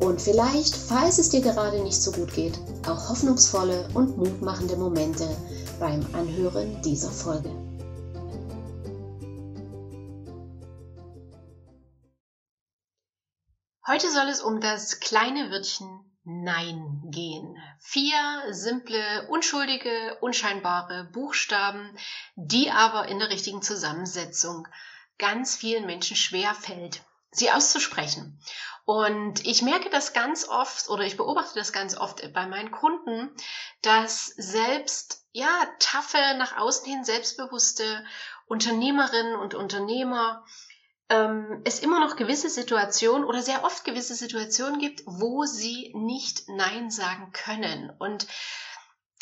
und vielleicht, falls es dir gerade nicht so gut geht, auch hoffnungsvolle und mutmachende Momente beim Anhören dieser Folge. Heute soll es um das kleine Wörtchen Nein gehen. Vier simple, unschuldige, unscheinbare Buchstaben, die aber in der richtigen Zusammensetzung ganz vielen Menschen schwer fällt, sie auszusprechen. Und ich merke das ganz oft oder ich beobachte das ganz oft bei meinen Kunden, dass selbst, ja, taffe, nach außen hin selbstbewusste Unternehmerinnen und Unternehmer ähm, es immer noch gewisse Situationen oder sehr oft gewisse Situationen gibt, wo sie nicht Nein sagen können. Und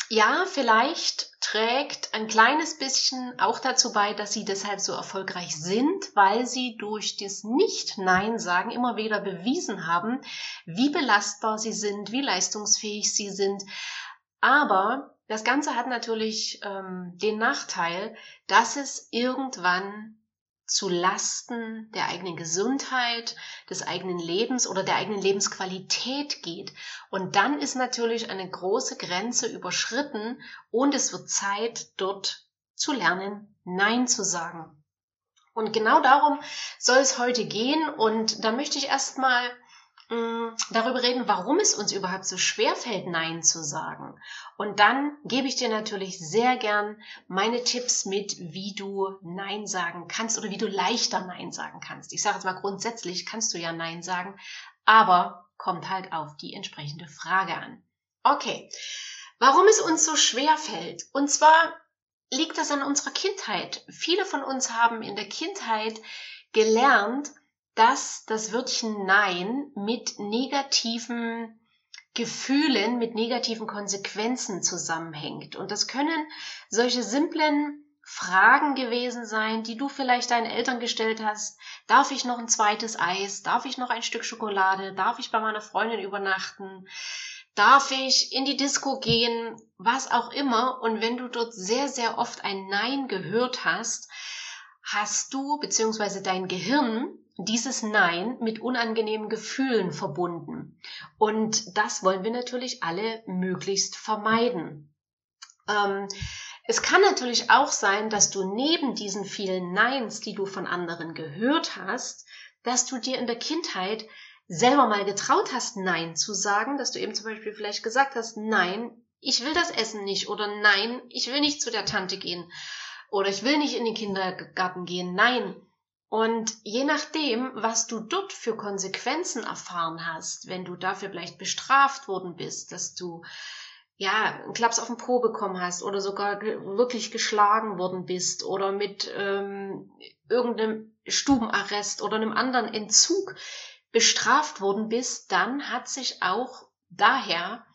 ja, vielleicht trägt ein kleines bisschen auch dazu bei, dass sie deshalb so erfolgreich sind, weil sie durch das Nicht-Nein sagen immer wieder bewiesen haben, wie belastbar sie sind, wie leistungsfähig sie sind. Aber das Ganze hat natürlich ähm, den Nachteil, dass es irgendwann zu Lasten der eigenen Gesundheit, des eigenen Lebens oder der eigenen Lebensqualität geht. Und dann ist natürlich eine große Grenze überschritten und es wird Zeit, dort zu lernen, Nein zu sagen. Und genau darum soll es heute gehen. Und da möchte ich erstmal darüber reden, warum es uns überhaupt so schwer fällt, Nein zu sagen. Und dann gebe ich dir natürlich sehr gern meine Tipps mit, wie du Nein sagen kannst oder wie du leichter Nein sagen kannst. Ich sage jetzt mal grundsätzlich kannst du ja Nein sagen, aber kommt halt auf die entsprechende Frage an. Okay, warum es uns so schwer fällt. Und zwar liegt das an unserer Kindheit. Viele von uns haben in der Kindheit gelernt, dass das Wörtchen Nein mit negativen Gefühlen, mit negativen Konsequenzen zusammenhängt. Und das können solche simplen Fragen gewesen sein, die du vielleicht deinen Eltern gestellt hast. Darf ich noch ein zweites Eis? Darf ich noch ein Stück Schokolade? Darf ich bei meiner Freundin übernachten? Darf ich in die Disco gehen? Was auch immer. Und wenn du dort sehr, sehr oft ein Nein gehört hast, hast du bzw. dein Gehirn dieses Nein mit unangenehmen Gefühlen verbunden. Und das wollen wir natürlich alle möglichst vermeiden. Ähm, es kann natürlich auch sein, dass du neben diesen vielen Neins, die du von anderen gehört hast, dass du dir in der Kindheit selber mal getraut hast, Nein zu sagen, dass du eben zum Beispiel vielleicht gesagt hast, nein, ich will das Essen nicht oder nein, ich will nicht zu der Tante gehen oder ich will nicht in den Kindergarten gehen, nein. Und je nachdem, was du dort für Konsequenzen erfahren hast, wenn du dafür vielleicht bestraft worden bist, dass du ja einen Klaps auf den Po bekommen hast oder sogar wirklich geschlagen worden bist oder mit ähm, irgendeinem Stubenarrest oder einem anderen Entzug bestraft worden bist, dann hat sich auch daher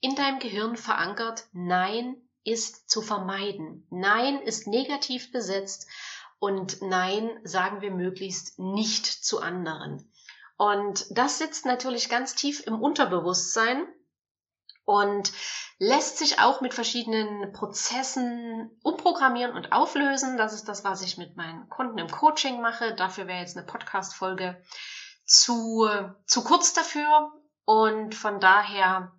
in deinem Gehirn verankert, Nein ist zu vermeiden. Nein ist negativ besetzt und Nein sagen wir möglichst nicht zu anderen. Und das sitzt natürlich ganz tief im Unterbewusstsein und lässt sich auch mit verschiedenen Prozessen umprogrammieren und auflösen. Das ist das, was ich mit meinen Kunden im Coaching mache. Dafür wäre jetzt eine Podcast-Folge zu, zu kurz dafür. Und von daher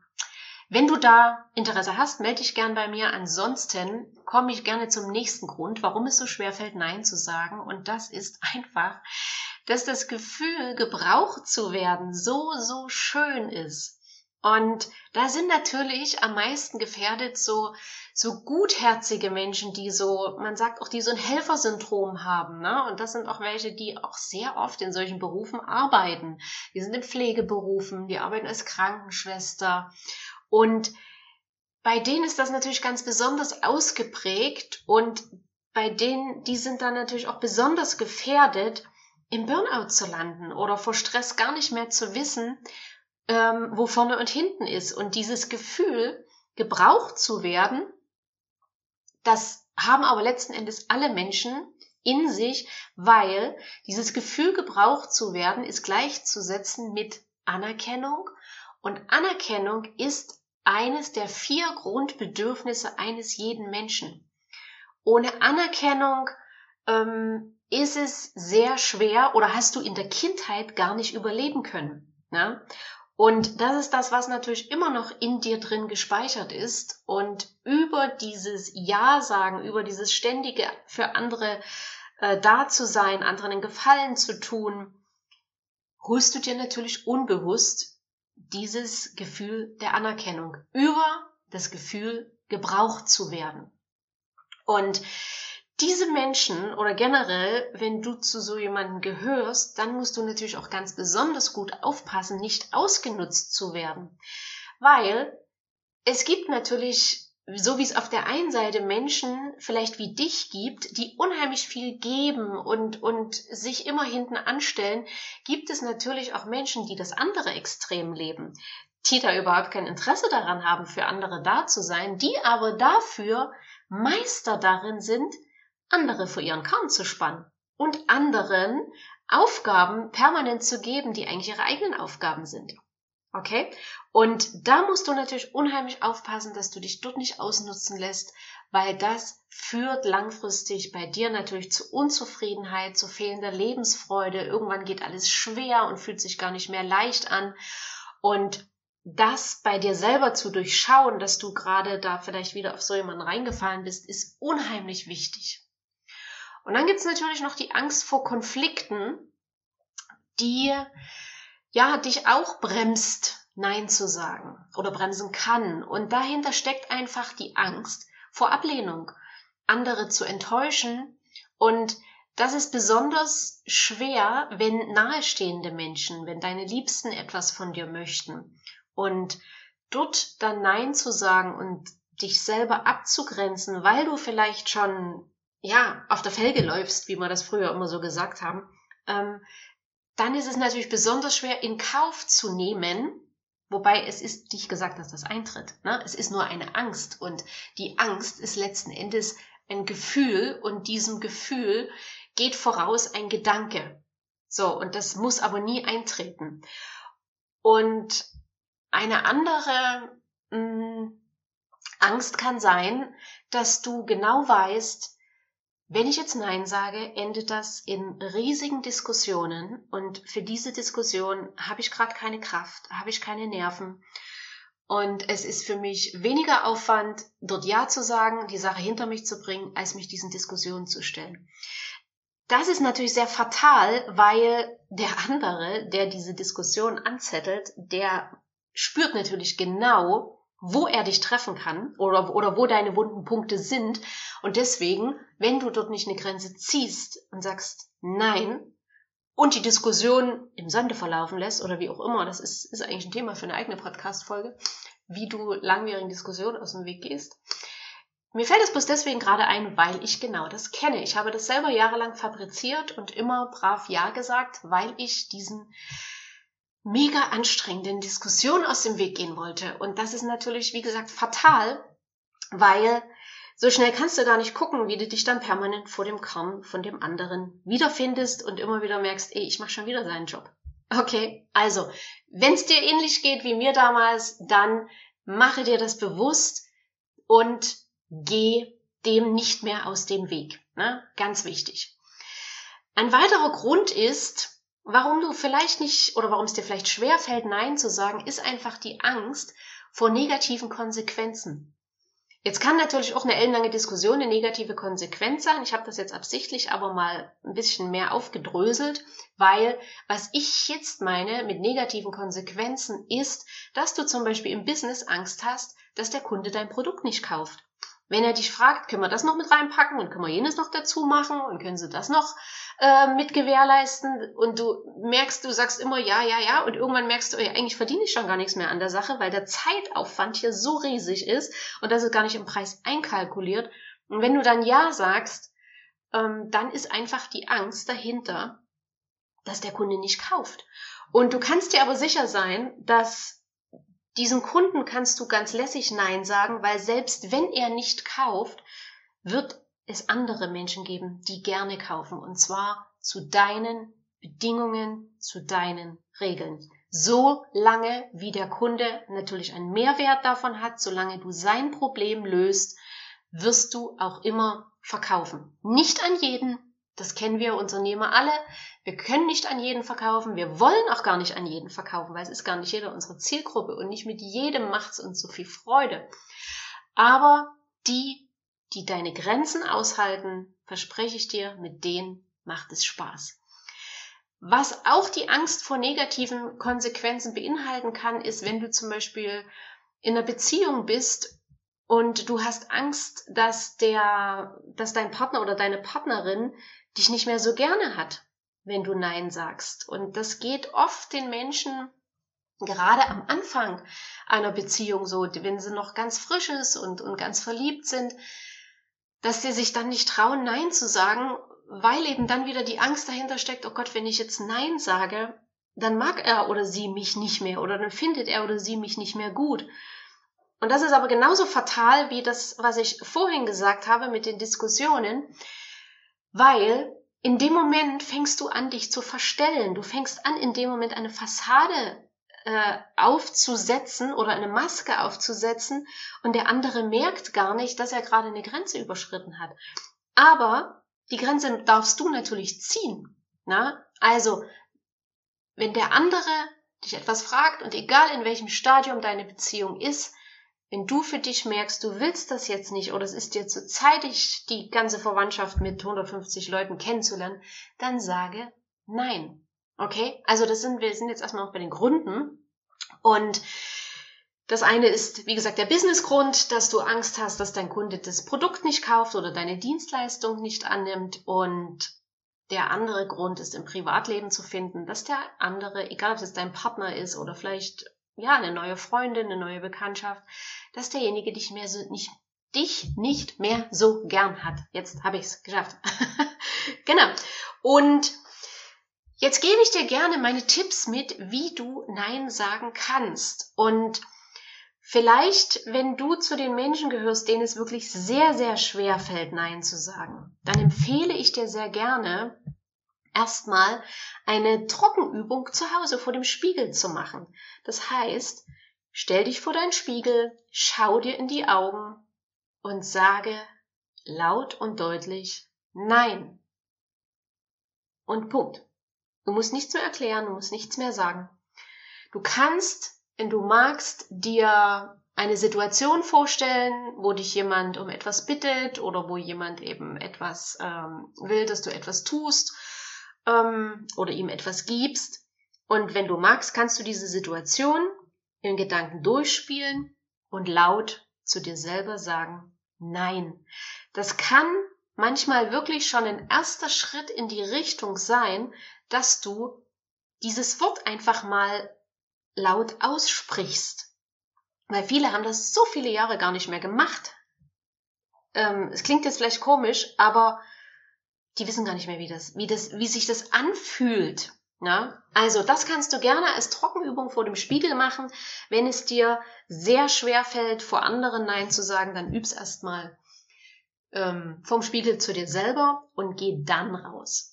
wenn du da Interesse hast, melde dich gern bei mir. Ansonsten komme ich gerne zum nächsten Grund, warum es so schwer fällt, Nein zu sagen. Und das ist einfach, dass das Gefühl, gebraucht zu werden, so, so schön ist. Und da sind natürlich am meisten gefährdet so, so gutherzige Menschen, die so, man sagt auch, die so ein Helfersyndrom haben. Ne? Und das sind auch welche, die auch sehr oft in solchen Berufen arbeiten. Die sind in Pflegeberufen, die arbeiten als Krankenschwester und bei denen ist das natürlich ganz besonders ausgeprägt und bei denen, die sind dann natürlich auch besonders gefährdet, im Burnout zu landen oder vor Stress gar nicht mehr zu wissen, ähm, wo vorne und hinten ist. Und dieses Gefühl, gebraucht zu werden, das haben aber letzten Endes alle Menschen in sich, weil dieses Gefühl gebraucht zu werden ist gleichzusetzen mit Anerkennung und Anerkennung ist eines der vier Grundbedürfnisse eines jeden Menschen. Ohne Anerkennung ähm, ist es sehr schwer oder hast du in der Kindheit gar nicht überleben können. Ne? Und das ist das, was natürlich immer noch in dir drin gespeichert ist. Und über dieses Ja sagen, über dieses ständige für andere äh, da zu sein, anderen einen Gefallen zu tun, holst du dir natürlich unbewusst dieses Gefühl der Anerkennung über das Gefühl, gebraucht zu werden. Und diese Menschen oder generell, wenn du zu so jemandem gehörst, dann musst du natürlich auch ganz besonders gut aufpassen, nicht ausgenutzt zu werden. Weil es gibt natürlich, so wie es auf der einen Seite Menschen vielleicht wie dich gibt, die unheimlich viel geben und, und sich immer hinten anstellen, gibt es natürlich auch Menschen, die das andere Extrem leben, die da überhaupt kein Interesse daran haben, für andere da zu sein, die aber dafür Meister darin sind, andere vor ihren Kamm zu spannen und anderen Aufgaben permanent zu geben, die eigentlich ihre eigenen Aufgaben sind. Okay? Und da musst du natürlich unheimlich aufpassen, dass du dich dort nicht ausnutzen lässt, weil das führt langfristig bei dir natürlich zu Unzufriedenheit, zu fehlender Lebensfreude. Irgendwann geht alles schwer und fühlt sich gar nicht mehr leicht an. Und das bei dir selber zu durchschauen, dass du gerade da vielleicht wieder auf so jemanden reingefallen bist, ist unheimlich wichtig. Und dann gibt's natürlich noch die Angst vor Konflikten, die ja dich auch bremst, Nein zu sagen oder bremsen kann. Und dahinter steckt einfach die Angst vor Ablehnung, andere zu enttäuschen. Und das ist besonders schwer, wenn nahestehende Menschen, wenn deine Liebsten etwas von dir möchten. Und dort dann Nein zu sagen und dich selber abzugrenzen, weil du vielleicht schon ja, auf der Felge läufst, wie wir das früher immer so gesagt haben, ähm, dann ist es natürlich besonders schwer in Kauf zu nehmen, wobei es ist nicht gesagt, dass das eintritt. Ne? Es ist nur eine Angst und die Angst ist letzten Endes ein Gefühl und diesem Gefühl geht voraus ein Gedanke. So, und das muss aber nie eintreten. Und eine andere mh, mm, Angst kann sein, dass du genau weißt, wenn ich jetzt Nein sage, endet das in riesigen Diskussionen und für diese Diskussion habe ich gerade keine Kraft, habe ich keine Nerven. Und es ist für mich weniger Aufwand, dort Ja zu sagen, die Sache hinter mich zu bringen, als mich diesen Diskussionen zu stellen. Das ist natürlich sehr fatal, weil der andere, der diese Diskussion anzettelt, der spürt natürlich genau, wo er dich treffen kann oder, oder wo deine wunden Punkte sind. Und deswegen, wenn du dort nicht eine Grenze ziehst und sagst Nein und die Diskussion im Sande verlaufen lässt oder wie auch immer, das ist, ist eigentlich ein Thema für eine eigene Podcast-Folge, wie du langwierigen Diskussionen aus dem Weg gehst. Mir fällt es bloß deswegen gerade ein, weil ich genau das kenne. Ich habe das selber jahrelang fabriziert und immer brav Ja gesagt, weil ich diesen mega anstrengenden Diskussion aus dem Weg gehen wollte. Und das ist natürlich, wie gesagt, fatal, weil so schnell kannst du gar nicht gucken, wie du dich dann permanent vor dem Kamm von dem anderen wiederfindest und immer wieder merkst, ey, ich mache schon wieder seinen Job. Okay, also, wenn es dir ähnlich geht wie mir damals, dann mache dir das bewusst und geh dem nicht mehr aus dem Weg. Ne? Ganz wichtig. Ein weiterer Grund ist, Warum du vielleicht nicht oder warum es dir vielleicht schwer fällt, Nein zu sagen, ist einfach die Angst vor negativen Konsequenzen. Jetzt kann natürlich auch eine ellenlange Diskussion eine negative Konsequenz sein. Ich habe das jetzt absichtlich aber mal ein bisschen mehr aufgedröselt, weil was ich jetzt meine mit negativen Konsequenzen ist, dass du zum Beispiel im Business Angst hast, dass der Kunde dein Produkt nicht kauft. Wenn er dich fragt, können wir das noch mit reinpacken und können wir jenes noch dazu machen und können sie das noch äh, mit gewährleisten und du merkst, du sagst immer ja, ja, ja und irgendwann merkst du, ey, eigentlich verdiene ich schon gar nichts mehr an der Sache, weil der Zeitaufwand hier so riesig ist und das ist gar nicht im Preis einkalkuliert. Und wenn du dann ja sagst, ähm, dann ist einfach die Angst dahinter, dass der Kunde nicht kauft. Und du kannst dir aber sicher sein, dass diesen Kunden kannst du ganz lässig Nein sagen, weil selbst wenn er nicht kauft, wird es andere Menschen geben, die gerne kaufen. Und zwar zu deinen Bedingungen, zu deinen Regeln. So lange, wie der Kunde natürlich einen Mehrwert davon hat, solange du sein Problem löst, wirst du auch immer verkaufen. Nicht an jeden, das kennen wir Unternehmer alle. Wir können nicht an jeden verkaufen. Wir wollen auch gar nicht an jeden verkaufen, weil es ist gar nicht jeder unsere Zielgruppe und nicht mit jedem macht es uns so viel Freude. Aber die, die deine Grenzen aushalten, verspreche ich dir, mit denen macht es Spaß. Was auch die Angst vor negativen Konsequenzen beinhalten kann, ist, wenn du zum Beispiel in einer Beziehung bist und du hast Angst, dass der, dass dein Partner oder deine Partnerin dich nicht mehr so gerne hat, wenn du Nein sagst. Und das geht oft den Menschen gerade am Anfang einer Beziehung so, wenn sie noch ganz frisch ist und, und ganz verliebt sind, dass sie sich dann nicht trauen, Nein zu sagen, weil eben dann wieder die Angst dahinter steckt, oh Gott, wenn ich jetzt Nein sage, dann mag er oder sie mich nicht mehr oder dann findet er oder sie mich nicht mehr gut. Und das ist aber genauso fatal wie das, was ich vorhin gesagt habe mit den Diskussionen, weil in dem Moment fängst du an, dich zu verstellen. Du fängst an, in dem Moment eine Fassade äh, aufzusetzen oder eine Maske aufzusetzen und der andere merkt gar nicht, dass er gerade eine Grenze überschritten hat. Aber die Grenze darfst du natürlich ziehen. Na? Also, wenn der andere dich etwas fragt und egal in welchem Stadium deine Beziehung ist, wenn du für dich merkst, du willst das jetzt nicht oder es ist dir zu zeitig, die ganze Verwandtschaft mit 150 Leuten kennenzulernen, dann sage nein. Okay? Also das sind, wir sind jetzt erstmal noch bei den Gründen. Und das eine ist, wie gesagt, der Businessgrund, dass du Angst hast, dass dein Kunde das Produkt nicht kauft oder deine Dienstleistung nicht annimmt. Und der andere Grund ist im Privatleben zu finden, dass der andere, egal ob es dein Partner ist oder vielleicht ja, eine neue Freundin, eine neue Bekanntschaft, dass derjenige dich mehr so nicht dich nicht mehr so gern hat. Jetzt habe ich es geschafft. genau. Und jetzt gebe ich dir gerne meine Tipps mit, wie du Nein sagen kannst. Und vielleicht, wenn du zu den Menschen gehörst, denen es wirklich sehr, sehr schwer fällt, Nein zu sagen, dann empfehle ich dir sehr gerne, erstmal eine Trockenübung zu Hause vor dem Spiegel zu machen. Das heißt, stell dich vor deinen Spiegel, schau dir in die Augen und sage laut und deutlich Nein. Und Punkt. Du musst nichts mehr erklären, du musst nichts mehr sagen. Du kannst, wenn du magst, dir eine Situation vorstellen, wo dich jemand um etwas bittet oder wo jemand eben etwas ähm, will, dass du etwas tust ähm, oder ihm etwas gibst. Und wenn du magst, kannst du diese Situation in Gedanken durchspielen und laut zu dir selber sagen, nein. Das kann manchmal wirklich schon ein erster Schritt in die Richtung sein, dass du dieses Wort einfach mal laut aussprichst. Weil viele haben das so viele Jahre gar nicht mehr gemacht. Ähm, es klingt jetzt vielleicht komisch, aber die wissen gar nicht mehr, wie das, wie das, wie sich das anfühlt. Ja? Also das kannst du gerne als Trockenübung vor dem Spiegel machen. Wenn es dir sehr schwer fällt, vor anderen Nein zu sagen, dann üb's erstmal ähm, vom Spiegel zu dir selber und geh dann raus.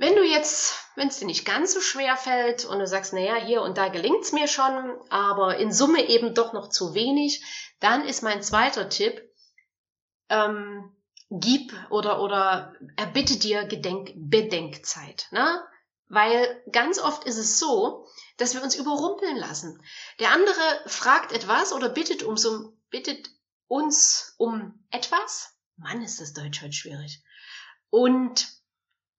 Wenn du jetzt, wenn es dir nicht ganz so schwer fällt und du sagst, naja, hier und da gelingt's mir schon, aber in Summe eben doch noch zu wenig, dann ist mein zweiter Tipp, ähm, gib oder, oder erbitte dir Gedenk Bedenkzeit. Ne? Weil ganz oft ist es so, dass wir uns überrumpeln lassen. Der andere fragt etwas oder bittet, um so, bittet uns um etwas. Mann, ist das Deutsch heute schwierig. Und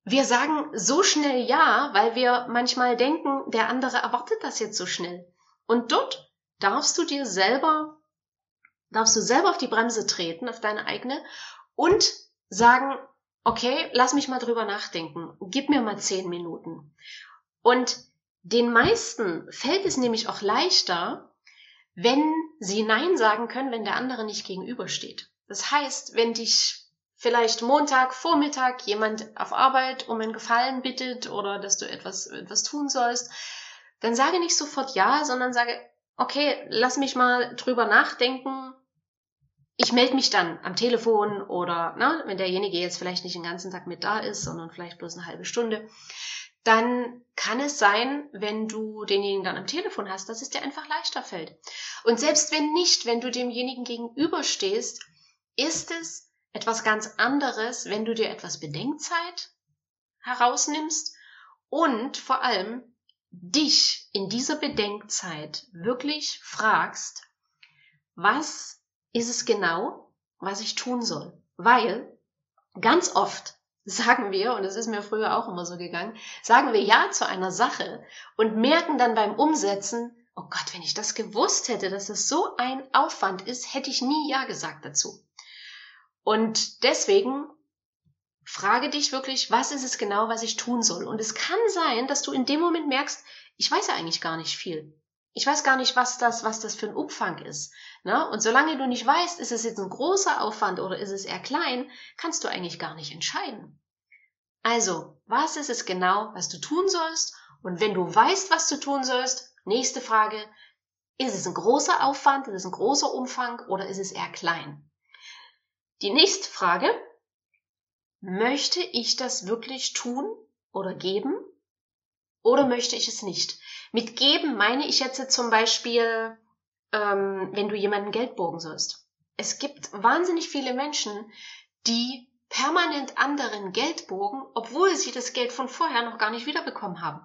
wir sagen so schnell ja, weil wir manchmal denken, der andere erwartet das jetzt so schnell. Und dort darfst du dir selber, darfst du selber auf die Bremse treten, auf deine eigene und sagen, okay, lass mich mal drüber nachdenken, gib mir mal zehn Minuten. Und den meisten fällt es nämlich auch leichter, wenn sie Nein sagen können, wenn der andere nicht gegenübersteht. Das heißt, wenn dich vielleicht Montag, Vormittag jemand auf Arbeit um einen Gefallen bittet oder dass du etwas, etwas tun sollst, dann sage nicht sofort ja, sondern sage, okay, lass mich mal drüber nachdenken. Ich melde mich dann am Telefon oder na, wenn derjenige jetzt vielleicht nicht den ganzen Tag mit da ist, sondern vielleicht bloß eine halbe Stunde, dann kann es sein, wenn du denjenigen dann am Telefon hast, dass es dir einfach leichter fällt. Und selbst wenn nicht, wenn du demjenigen gegenüberstehst, ist es etwas ganz anderes, wenn du dir etwas Bedenkzeit herausnimmst und vor allem dich in dieser Bedenkzeit wirklich fragst, was ist es genau, was ich tun soll? Weil ganz oft sagen wir, und das ist mir früher auch immer so gegangen, sagen wir Ja zu einer Sache und merken dann beim Umsetzen, oh Gott, wenn ich das gewusst hätte, dass es so ein Aufwand ist, hätte ich nie Ja gesagt dazu. Und deswegen frage dich wirklich, was ist es genau, was ich tun soll? Und es kann sein, dass du in dem Moment merkst, ich weiß ja eigentlich gar nicht viel. Ich weiß gar nicht, was das, was das für ein Umfang ist. Ne? Und solange du nicht weißt, ist es jetzt ein großer Aufwand oder ist es eher klein, kannst du eigentlich gar nicht entscheiden. Also, was ist es genau, was du tun sollst? Und wenn du weißt, was du tun sollst, nächste Frage, ist es ein großer Aufwand, ist es ein großer Umfang oder ist es eher klein? Die nächste Frage, möchte ich das wirklich tun oder geben oder möchte ich es nicht? Mit geben meine ich jetzt zum Beispiel, ähm, wenn du jemandem Geld borgen sollst. Es gibt wahnsinnig viele Menschen, die permanent anderen Geld borgen, obwohl sie das Geld von vorher noch gar nicht wiederbekommen haben.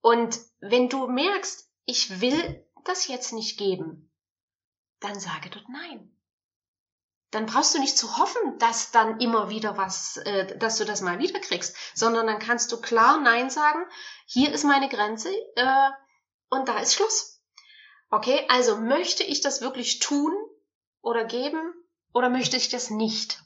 Und wenn du merkst, ich will das jetzt nicht geben, dann sage dort nein dann brauchst du nicht zu hoffen, dass dann immer wieder was, äh, dass du das mal wieder kriegst, sondern dann kannst du klar Nein sagen, hier ist meine Grenze äh, und da ist Schluss. Okay, also möchte ich das wirklich tun oder geben oder möchte ich das nicht?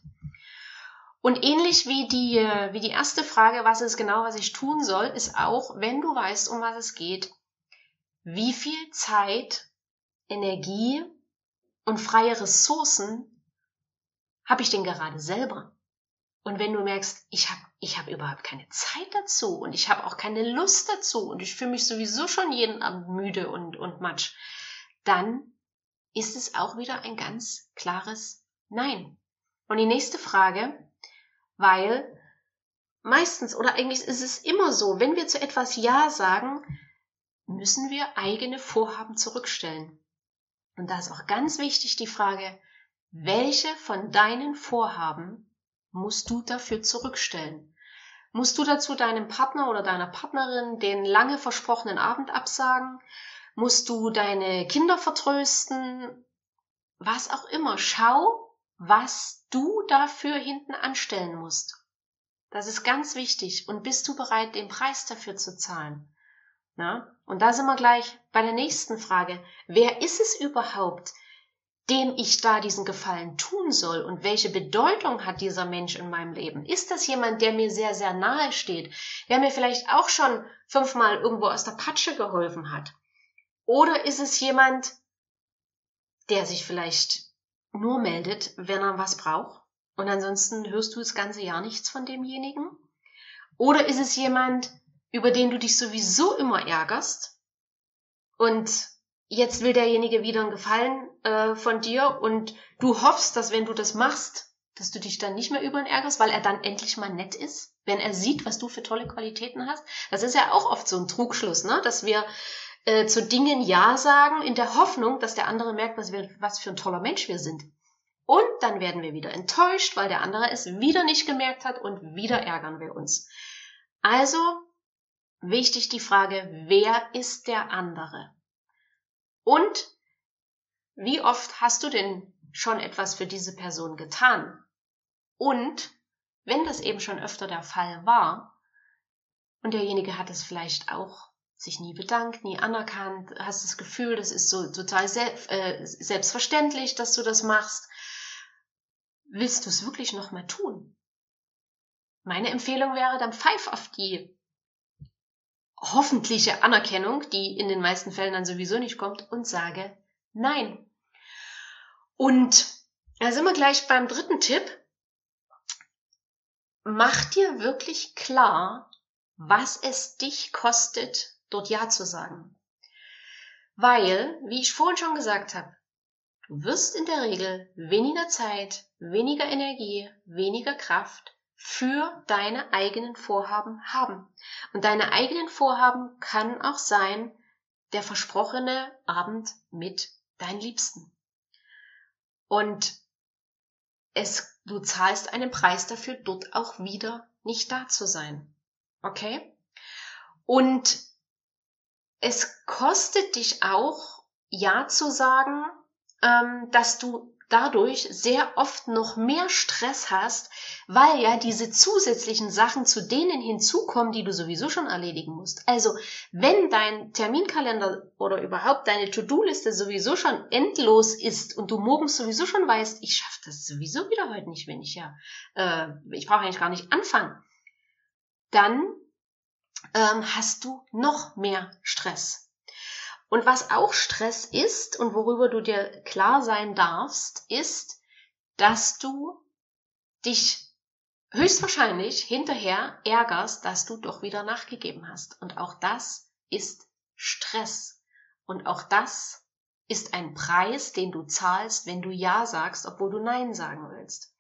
Und ähnlich wie die, äh, wie die erste Frage, was ist genau, was ich tun soll, ist auch, wenn du weißt, um was es geht, wie viel Zeit, Energie und freie Ressourcen habe ich denn gerade selber? Und wenn du merkst, ich habe ich hab überhaupt keine Zeit dazu und ich habe auch keine Lust dazu und ich fühle mich sowieso schon jeden Abend müde und, und matsch, dann ist es auch wieder ein ganz klares Nein. Und die nächste Frage, weil meistens oder eigentlich ist es immer so, wenn wir zu etwas Ja sagen, müssen wir eigene Vorhaben zurückstellen. Und da ist auch ganz wichtig die Frage, welche von deinen Vorhaben musst du dafür zurückstellen? Musst du dazu deinem Partner oder deiner Partnerin den lange versprochenen Abend absagen? Musst du deine Kinder vertrösten? Was auch immer. Schau, was du dafür hinten anstellen musst. Das ist ganz wichtig. Und bist du bereit, den Preis dafür zu zahlen? Na? Und da sind wir gleich bei der nächsten Frage. Wer ist es überhaupt, dem ich da diesen Gefallen tun soll und welche Bedeutung hat dieser Mensch in meinem Leben? Ist das jemand, der mir sehr, sehr nahe steht, der mir vielleicht auch schon fünfmal irgendwo aus der Patsche geholfen hat? Oder ist es jemand, der sich vielleicht nur meldet, wenn er was braucht und ansonsten hörst du das ganze Jahr nichts von demjenigen? Oder ist es jemand, über den du dich sowieso immer ärgerst und jetzt will derjenige wieder einen Gefallen äh, von dir und du hoffst, dass wenn du das machst, dass du dich dann nicht mehr über ihn ärgerst, weil er dann endlich mal nett ist, wenn er sieht, was du für tolle Qualitäten hast. Das ist ja auch oft so ein Trugschluss, ne? dass wir äh, zu Dingen Ja sagen in der Hoffnung, dass der andere merkt, was, wir, was für ein toller Mensch wir sind. Und dann werden wir wieder enttäuscht, weil der andere es wieder nicht gemerkt hat und wieder ärgern wir uns. Also wichtig die Frage, wer ist der andere? Und wie oft hast du denn schon etwas für diese Person getan? Und wenn das eben schon öfter der Fall war und derjenige hat es vielleicht auch sich nie bedankt, nie anerkannt, hast das Gefühl, das ist so total selbst, äh, selbstverständlich, dass du das machst, willst du es wirklich noch mal tun? Meine Empfehlung wäre dann pfeif auf die hoffentliche Anerkennung, die in den meisten Fällen dann sowieso nicht kommt, und sage Nein. Und da sind wir gleich beim dritten Tipp. Mach dir wirklich klar, was es dich kostet, dort Ja zu sagen. Weil, wie ich vorhin schon gesagt habe, du wirst in der Regel weniger Zeit, weniger Energie, weniger Kraft für deine eigenen Vorhaben haben. Und deine eigenen Vorhaben kann auch sein, der versprochene Abend mit deinen Liebsten. Und es, du zahlst einen Preis dafür, dort auch wieder nicht da zu sein. Okay? Und es kostet dich auch, Ja zu sagen, ähm, dass du dadurch sehr oft noch mehr Stress hast, weil ja diese zusätzlichen Sachen zu denen hinzukommen, die du sowieso schon erledigen musst. Also wenn dein Terminkalender oder überhaupt deine To-Do-Liste sowieso schon endlos ist und du morgens sowieso schon weißt, ich schaffe das sowieso wieder heute nicht, wenn ich ja, äh, ich brauche eigentlich gar nicht anfangen, dann ähm, hast du noch mehr Stress. Und was auch Stress ist und worüber du dir klar sein darfst, ist, dass du dich höchstwahrscheinlich hinterher ärgerst, dass du doch wieder nachgegeben hast. Und auch das ist Stress. Und auch das ist ein Preis, den du zahlst, wenn du Ja sagst, obwohl du Nein sagen willst.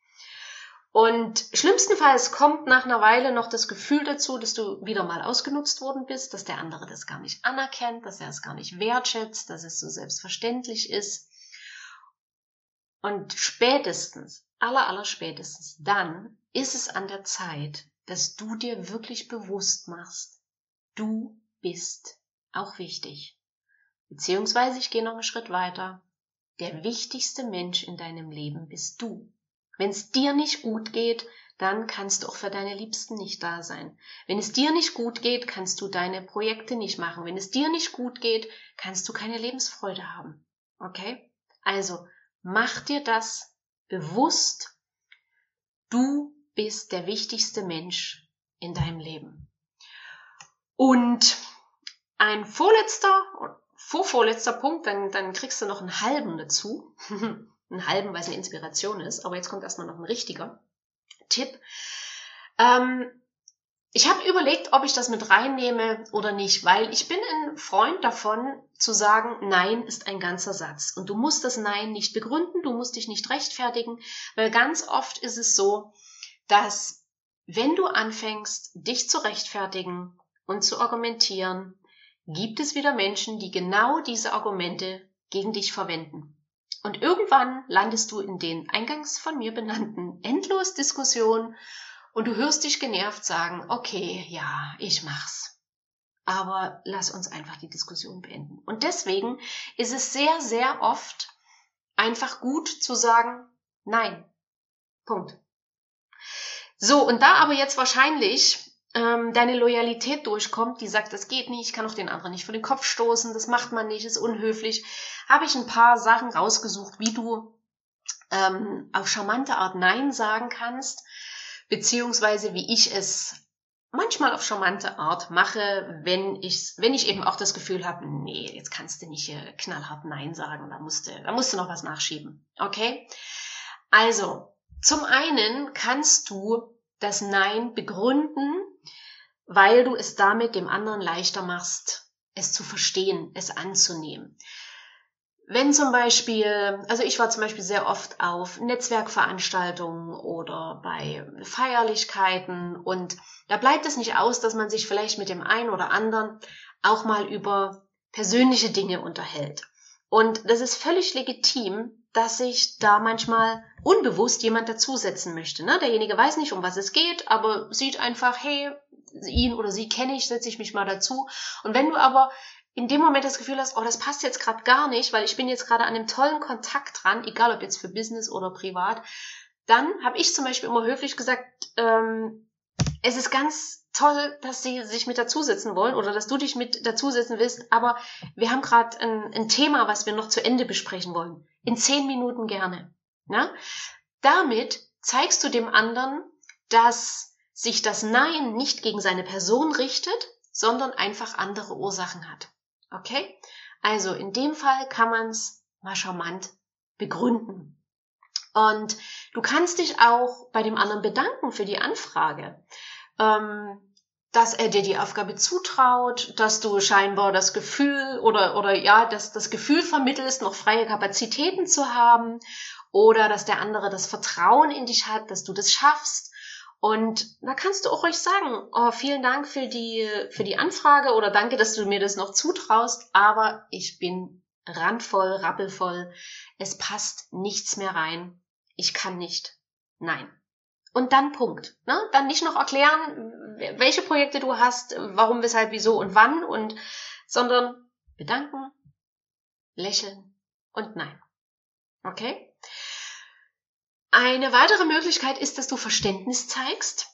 Und schlimmstenfalls kommt nach einer Weile noch das Gefühl dazu, dass du wieder mal ausgenutzt worden bist, dass der andere das gar nicht anerkennt, dass er es gar nicht wertschätzt, dass es so selbstverständlich ist. Und spätestens, aller, aller spätestens dann ist es an der Zeit, dass du dir wirklich bewusst machst, du bist auch wichtig. Beziehungsweise ich gehe noch einen Schritt weiter. Der wichtigste Mensch in deinem Leben bist du. Wenn es dir nicht gut geht, dann kannst du auch für deine Liebsten nicht da sein. Wenn es dir nicht gut geht, kannst du deine Projekte nicht machen. Wenn es dir nicht gut geht, kannst du keine Lebensfreude haben. Okay? Also, mach dir das bewusst. Du bist der wichtigste Mensch in deinem Leben. Und ein vorletzter, vorvorletzter Punkt, dann, dann kriegst du noch einen halben dazu. einen halben, weil es eine Inspiration ist, aber jetzt kommt erstmal noch ein richtiger Tipp. Ähm, ich habe überlegt, ob ich das mit reinnehme oder nicht, weil ich bin ein Freund davon zu sagen, Nein ist ein ganzer Satz. Und du musst das Nein nicht begründen, du musst dich nicht rechtfertigen, weil ganz oft ist es so, dass wenn du anfängst, dich zu rechtfertigen und zu argumentieren, gibt es wieder Menschen, die genau diese Argumente gegen dich verwenden. Und irgendwann landest du in den eingangs von mir benannten endlos Diskussionen und du hörst dich genervt sagen, okay, ja, ich mach's. Aber lass uns einfach die Diskussion beenden. Und deswegen ist es sehr, sehr oft einfach gut zu sagen, nein. Punkt. So, und da aber jetzt wahrscheinlich ähm, deine Loyalität durchkommt, die sagt, das geht nicht, ich kann auch den anderen nicht vor den Kopf stoßen, das macht man nicht, ist unhöflich, habe ich ein paar Sachen rausgesucht, wie du ähm, auf charmante Art Nein sagen kannst, beziehungsweise wie ich es manchmal auf charmante Art mache, wenn ich, wenn ich eben auch das Gefühl habe, nee, jetzt kannst du nicht äh, knallhart Nein sagen, da musst, du, da musst du noch was nachschieben. Okay? Also, zum einen kannst du das Nein begründen, weil du es damit dem anderen leichter machst, es zu verstehen, es anzunehmen. Wenn zum Beispiel, also ich war zum Beispiel sehr oft auf Netzwerkveranstaltungen oder bei Feierlichkeiten und da bleibt es nicht aus, dass man sich vielleicht mit dem einen oder anderen auch mal über persönliche Dinge unterhält. Und das ist völlig legitim, dass sich da manchmal unbewusst jemand dazusetzen möchte. Ne? Derjenige weiß nicht, um was es geht, aber sieht einfach, hey, ihn oder sie kenne ich, setze ich mich mal dazu. Und wenn du aber in dem Moment das Gefühl hast, oh, das passt jetzt gerade gar nicht, weil ich bin jetzt gerade an einem tollen Kontakt dran, egal ob jetzt für Business oder privat, dann habe ich zum Beispiel immer höflich gesagt, ähm, es ist ganz toll, dass sie sich mit dazusetzen wollen oder dass du dich mit dazusetzen willst, aber wir haben gerade ein, ein, Thema, was wir noch zu Ende besprechen wollen. In zehn Minuten gerne. Na? Damit zeigst du dem anderen, dass sich das Nein nicht gegen seine Person richtet, sondern einfach andere Ursachen hat. Okay? Also in dem Fall kann man es mal charmant begründen. Und du kannst dich auch bei dem anderen bedanken für die Anfrage. Ähm, dass er dir die Aufgabe zutraut, dass du scheinbar das Gefühl oder, oder ja, dass das Gefühl vermittelst, noch freie Kapazitäten zu haben oder dass der andere das Vertrauen in dich hat, dass du das schaffst. Und da kannst du auch ruhig sagen, oh, vielen Dank für die, für die Anfrage oder danke, dass du mir das noch zutraust, aber ich bin randvoll, rappelvoll. Es passt nichts mehr rein. Ich kann nicht. Nein. Und dann Punkt. Ne? Dann nicht noch erklären, welche Projekte du hast, warum, weshalb, wieso und wann und, sondern bedanken, lächeln und nein. Okay? Eine weitere Möglichkeit ist, dass du Verständnis zeigst,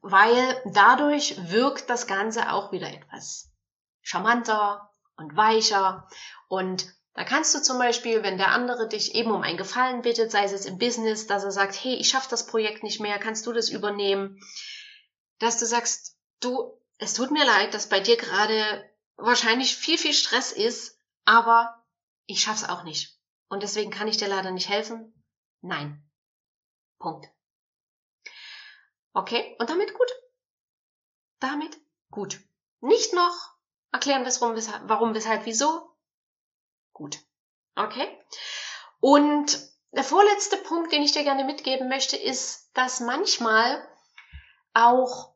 weil dadurch wirkt das Ganze auch wieder etwas charmanter und weicher und da kannst du zum Beispiel, wenn der andere dich eben um einen Gefallen bittet, sei es im Business, dass er sagt, hey, ich schaffe das Projekt nicht mehr, kannst du das übernehmen? Dass du sagst, du, es tut mir leid, dass bei dir gerade wahrscheinlich viel, viel Stress ist, aber ich schaff's auch nicht. Und deswegen kann ich dir leider nicht helfen. Nein. Punkt. Okay, und damit gut. Damit gut. Nicht noch erklären, warum, weshalb, wieso, Gut. Okay. Und der vorletzte Punkt, den ich dir gerne mitgeben möchte, ist, dass manchmal auch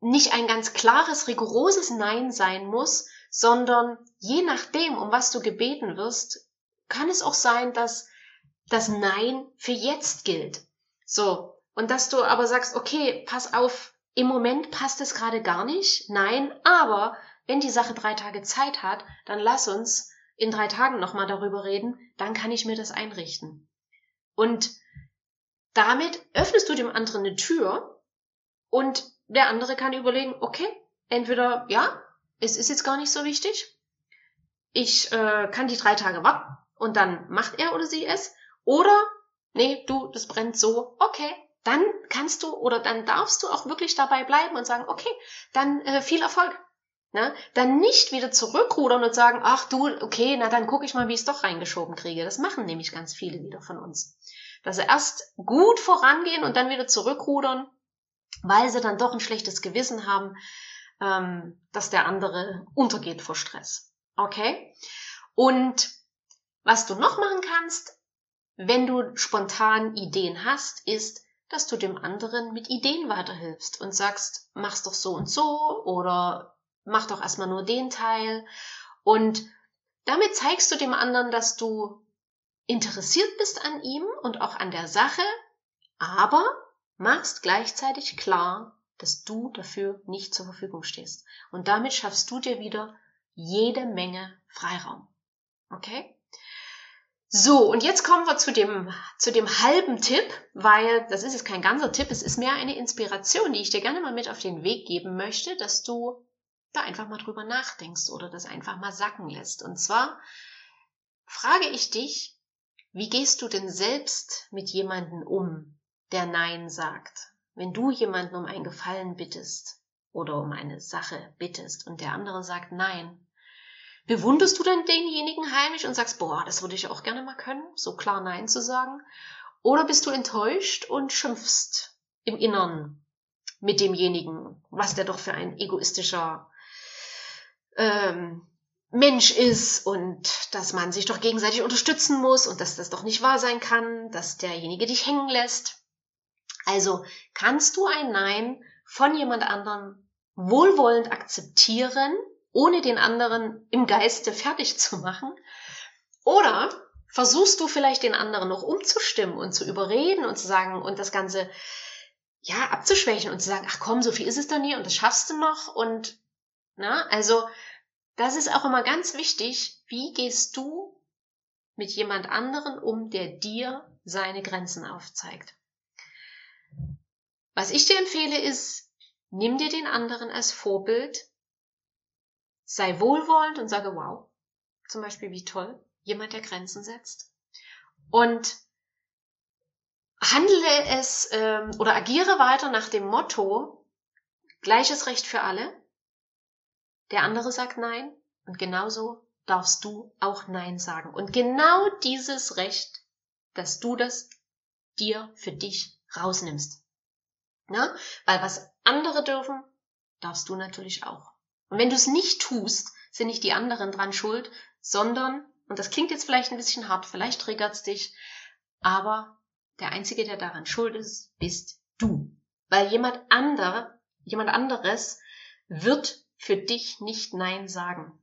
nicht ein ganz klares, rigoroses Nein sein muss, sondern je nachdem, um was du gebeten wirst, kann es auch sein, dass das Nein für jetzt gilt. So. Und dass du aber sagst, okay, pass auf, im Moment passt es gerade gar nicht. Nein, aber wenn die Sache drei Tage Zeit hat, dann lass uns in drei Tagen nochmal darüber reden, dann kann ich mir das einrichten. Und damit öffnest du dem anderen eine Tür und der andere kann überlegen, okay, entweder ja, es ist jetzt gar nicht so wichtig, ich äh, kann die drei Tage warten und dann macht er oder sie es, oder nee, du, das brennt so, okay, dann kannst du oder dann darfst du auch wirklich dabei bleiben und sagen, okay, dann äh, viel Erfolg. Ne? Dann nicht wieder zurückrudern und sagen, ach du, okay, na dann gucke ich mal, wie ich es doch reingeschoben kriege. Das machen nämlich ganz viele wieder von uns. Dass sie erst gut vorangehen und dann wieder zurückrudern, weil sie dann doch ein schlechtes Gewissen haben, ähm, dass der andere untergeht vor Stress. Okay? Und was du noch machen kannst, wenn du spontan Ideen hast, ist, dass du dem anderen mit Ideen weiterhilfst und sagst, mach's doch so und so oder mach doch erstmal nur den Teil. Und damit zeigst du dem anderen, dass du interessiert bist an ihm und auch an der Sache, aber machst gleichzeitig klar, dass du dafür nicht zur Verfügung stehst. Und damit schaffst du dir wieder jede Menge Freiraum. Okay? So, und jetzt kommen wir zu dem, zu dem halben Tipp, weil das ist jetzt kein ganzer Tipp, es ist mehr eine Inspiration, die ich dir gerne mal mit auf den Weg geben möchte, dass du da einfach mal drüber nachdenkst oder das einfach mal sacken lässt. Und zwar frage ich dich, wie gehst du denn selbst mit jemandem um, der Nein sagt? Wenn du jemanden um einen Gefallen bittest oder um eine Sache bittest und der andere sagt Nein, bewunderst du dann denjenigen heimisch und sagst, boah, das würde ich auch gerne mal können, so klar Nein zu sagen? Oder bist du enttäuscht und schimpfst im Innern mit demjenigen, was der doch für ein egoistischer ähm, Mensch ist und dass man sich doch gegenseitig unterstützen muss und dass das doch nicht wahr sein kann, dass derjenige dich hängen lässt. Also kannst du ein Nein von jemand anderem wohlwollend akzeptieren, ohne den anderen im Geiste fertig zu machen? Oder versuchst du vielleicht den anderen noch umzustimmen und zu überreden und zu sagen und das Ganze ja abzuschwächen und zu sagen, ach komm, so viel ist es doch nie und das schaffst du noch und na, also das ist auch immer ganz wichtig. Wie gehst du mit jemand anderen um, der dir seine Grenzen aufzeigt? Was ich dir empfehle ist, nimm dir den anderen als Vorbild, sei wohlwollend und sage, wow, zum Beispiel, wie toll, jemand, der Grenzen setzt. Und handle es ähm, oder agiere weiter nach dem Motto, gleiches Recht für alle. Der andere sagt Nein und genauso darfst du auch Nein sagen. Und genau dieses Recht, dass du das dir für dich rausnimmst. Na? Weil was andere dürfen, darfst du natürlich auch. Und wenn du es nicht tust, sind nicht die anderen dran schuld, sondern, und das klingt jetzt vielleicht ein bisschen hart, vielleicht triggert's dich, aber der Einzige, der daran schuld ist, bist du. Weil jemand anderer, jemand anderes wird für dich nicht Nein sagen.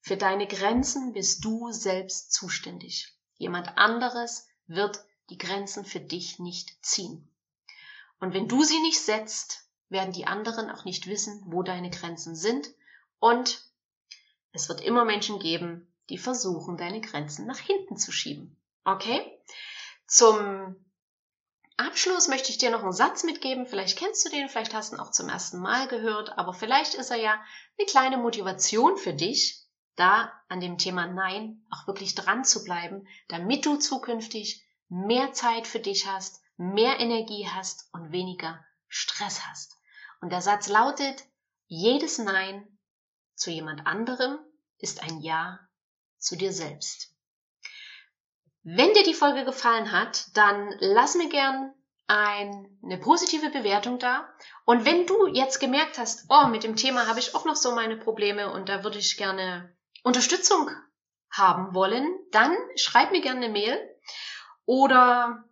Für deine Grenzen bist du selbst zuständig. Jemand anderes wird die Grenzen für dich nicht ziehen. Und wenn du sie nicht setzt, werden die anderen auch nicht wissen, wo deine Grenzen sind. Und es wird immer Menschen geben, die versuchen, deine Grenzen nach hinten zu schieben. Okay? Zum Abschluss möchte ich dir noch einen Satz mitgeben. Vielleicht kennst du den, vielleicht hast du ihn auch zum ersten Mal gehört, aber vielleicht ist er ja eine kleine Motivation für dich, da an dem Thema Nein auch wirklich dran zu bleiben, damit du zukünftig mehr Zeit für dich hast, mehr Energie hast und weniger Stress hast. Und der Satz lautet, jedes Nein zu jemand anderem ist ein Ja zu dir selbst. Wenn dir die Folge gefallen hat, dann lass mir gern ein, eine positive Bewertung da. Und wenn du jetzt gemerkt hast, oh, mit dem Thema habe ich auch noch so meine Probleme und da würde ich gerne Unterstützung haben wollen, dann schreib mir gerne eine Mail oder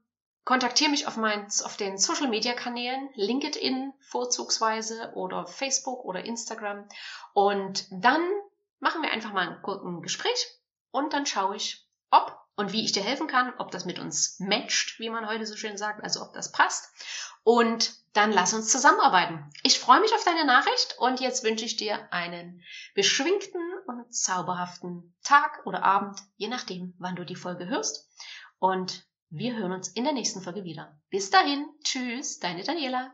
kontaktiere mich auf, mein, auf den Social Media Kanälen, LinkedIn vorzugsweise oder Facebook oder Instagram. Und dann machen wir einfach mal ein, ein Gespräch und dann schaue ich, ob und wie ich dir helfen kann, ob das mit uns matcht, wie man heute so schön sagt, also ob das passt. Und dann lass uns zusammenarbeiten. Ich freue mich auf deine Nachricht und jetzt wünsche ich dir einen beschwingten und zauberhaften Tag oder Abend, je nachdem, wann du die Folge hörst. Und wir hören uns in der nächsten Folge wieder. Bis dahin, tschüss, deine Daniela.